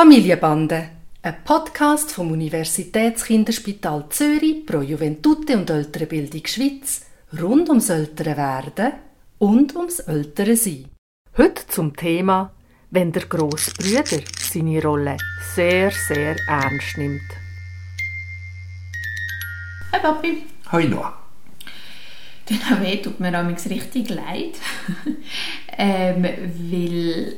Familienbande, ein Podcast vom Universitätskinderspital Zürich pro Juventute und ältere Bildung Schweiz rund ums ältere Werden und ums ältere Sein. Heute zum Thema, wenn der Grossbrüder seine Rolle sehr, sehr ernst nimmt. Hi Papi. Hi Noah. Der Nave tut mir amigs richtig leid, ähm, weil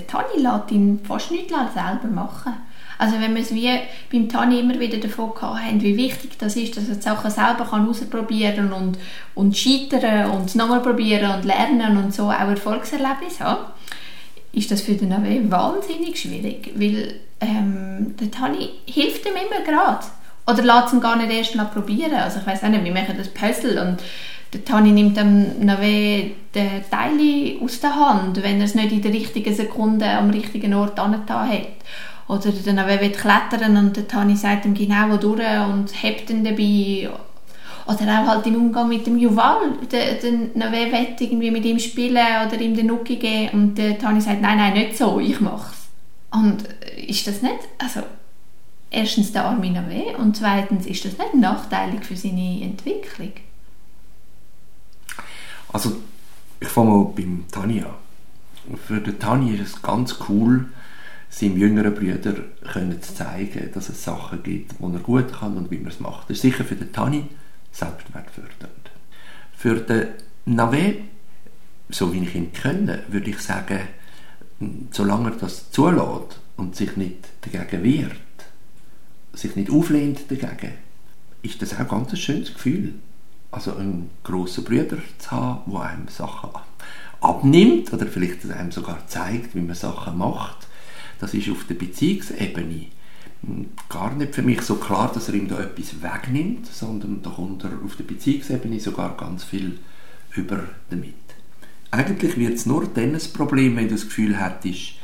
Tani lässt ihn fast nicht selber machen. Also wenn wir es wie beim Tani immer wieder davon haben, wie wichtig das ist, dass er es auch selber kann ausprobieren und, und scheitern und nochmal probieren und lernen und so auch Erfolgserlebnis haben, ist das für den Nave wahnsinnig schwierig, weil ähm, der Tani hilft ihm immer gerade. Oder lässt ihn gar nicht erst mal probieren. Also ich weiß auch nicht, wir machen das Puzzle und der Tani nimmt dem Nave den Teil aus der Hand, wenn er es nicht in der richtigen Sekunde am richtigen Ort angetan hat. Oder der Nave will klettern und der Tani sagt ihm genau wo durch und hebt ihn dabei. Oder auch halt im Umgang mit dem Juval. Der, der Nave will irgendwie mit ihm spielen oder ihm den Nuki geben und der Tani sagt, nein, nein, nicht so, ich mach's. Und ist das nicht, also erstens der arme Nave und zweitens ist das nicht nachteilig für seine Entwicklung? Also, ich fange mal beim Tani an. Für den Tani ist es ganz cool, seinem jüngeren Bruder können zu zeigen, dass es Sachen gibt, die er gut kann und wie man es macht. Das ist sicher für den Tani selbstwertfördernd. Für den Nave, so wie ich ihn kenne, würde ich sagen, solange er das zulässt und sich nicht dagegen wehrt, sich nicht auflehnt dagegen, ist das auch ein ganz schönes Gefühl also einen grossen Bruder zu haben, der einem Sachen abnimmt oder vielleicht einem sogar zeigt, wie man Sachen macht, das ist auf der Beziehungsebene gar nicht für mich so klar, dass er ihm da etwas wegnimmt, sondern da kommt er auf der Beziehungsebene sogar ganz viel über damit. Eigentlich wird es nur dann ein Problem, wenn du das Gefühl hättest,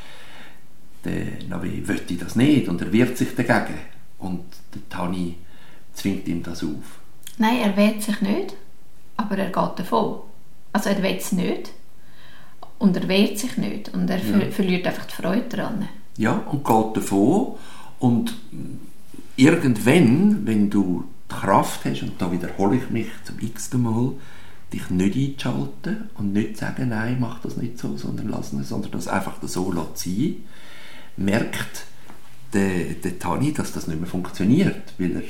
der Navi möchte das nicht und er wehrt sich dagegen und der Tani zwingt ihm das auf. Nein, er wehrt sich nicht, aber er geht davon. Also er will es nicht und er wehrt sich nicht und er ja. verliert einfach die Freude daran. Ja, und geht davon und irgendwann, wenn du die Kraft hast, und da wiederhole ich mich zum x Mal, dich nicht einzuschalten und nicht sagen, nein, mach das nicht so, sondern lass es, sondern das einfach so sein, merkt der, der Tani, dass das nicht mehr funktioniert, weil er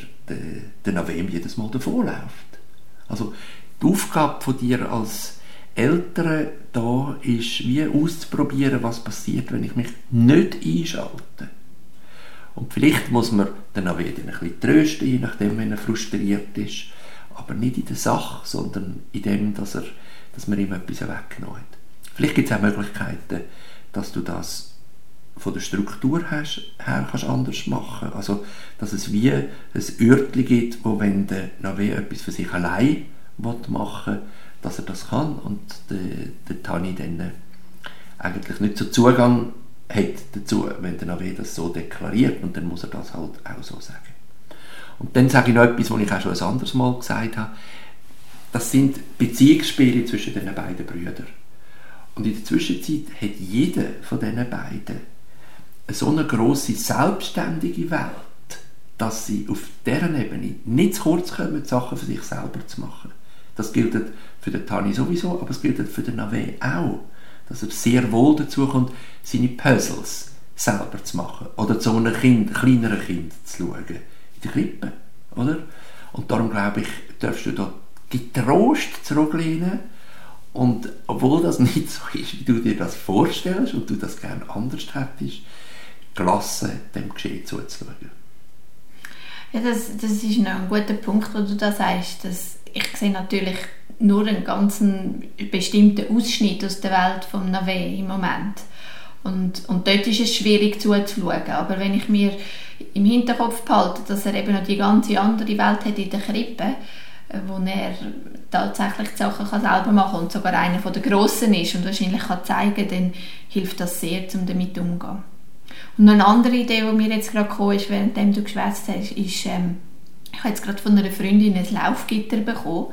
der Navem jedes Mal davonläuft. Also die Aufgabe von dir als Eltern da ist, wie auszuprobieren, was passiert, wenn ich mich nicht einschalte. Und vielleicht muss man den Navem ein bisschen trösten, je nachdem, wenn er frustriert ist, aber nicht in der Sache, sondern in dem, dass, er, dass man ihm etwas weggenommen hat. Vielleicht gibt es auch Möglichkeiten, dass du das von der Struktur her, her kannst anders machen. Also, dass es wie ein Örtchen gibt, wo wenn der Nave etwas für sich allein machen will, dass er das kann und der, der Tani dann eigentlich nicht so Zugang hat dazu, wenn der Nave das so deklariert und dann muss er das halt auch so sagen. Und dann sage ich noch etwas, was ich auch schon ein anderes Mal gesagt habe. Das sind Beziehungsspiele zwischen den beiden Brüdern. Und in der Zwischenzeit hat jeder von diesen beiden so eine große selbstständige Welt, dass sie auf deren Ebene nicht zu kurz kommen, Sachen für sich selber zu machen. Das gilt für den Tani sowieso, aber es gilt für den Nave auch, dass er sehr wohl dazu kommt, seine Puzzles selber zu machen oder zu einem kind, kleineren Kind zu schauen, in der Krippe, oder? Und darum glaube ich, darfst du da getrost zurücklehnen und obwohl das nicht so ist, wie du dir das vorstellst und du das gerne anders hättest, gelassen dem Geschehen zuzuschauen. Ja, das, das ist noch ein guter Punkt, wo du da sagst. Dass ich sehe natürlich nur einen ganz bestimmten Ausschnitt aus der Welt vom Nave im Moment. Und, und dort ist es schwierig zuzuschauen. Aber wenn ich mir im Hinterkopf behalte, dass er eben noch die ganze andere Welt hat in der Krippe, äh, wo er tatsächlich die Sachen kann selber machen kann und sogar einer der Grossen ist und wahrscheinlich kann zeigen, dann hilft das sehr, um damit umzugehen. Und noch eine andere Idee, die mir jetzt gerade gekommen ist, während du geschwätzt hast, ist, ähm, ich habe jetzt gerade von einer Freundin ein Laufgitter bekommen,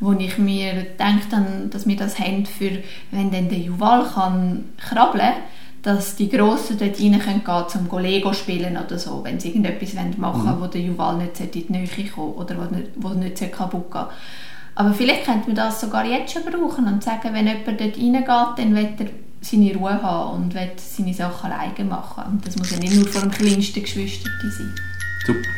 wo ich mir denke, dass wir das haben für, wenn dann der Juval kann krabbeln dass die Grossen dort rein können gehen zum Lego spielen oder so, wenn sie irgendetwas machen wollen, Mhm. wo der Juwal nicht in die Nähe kommen oder wo nicht, wo nicht kaputt gehen Aber vielleicht könnte man das sogar jetzt schon brauchen und sagen, wenn jemand dort reingeht, dann will er seine Ruhe haben und will seine Sachen alleine machen. Und das muss ja nicht nur vor dem kleinsten Geschwister sein. Super.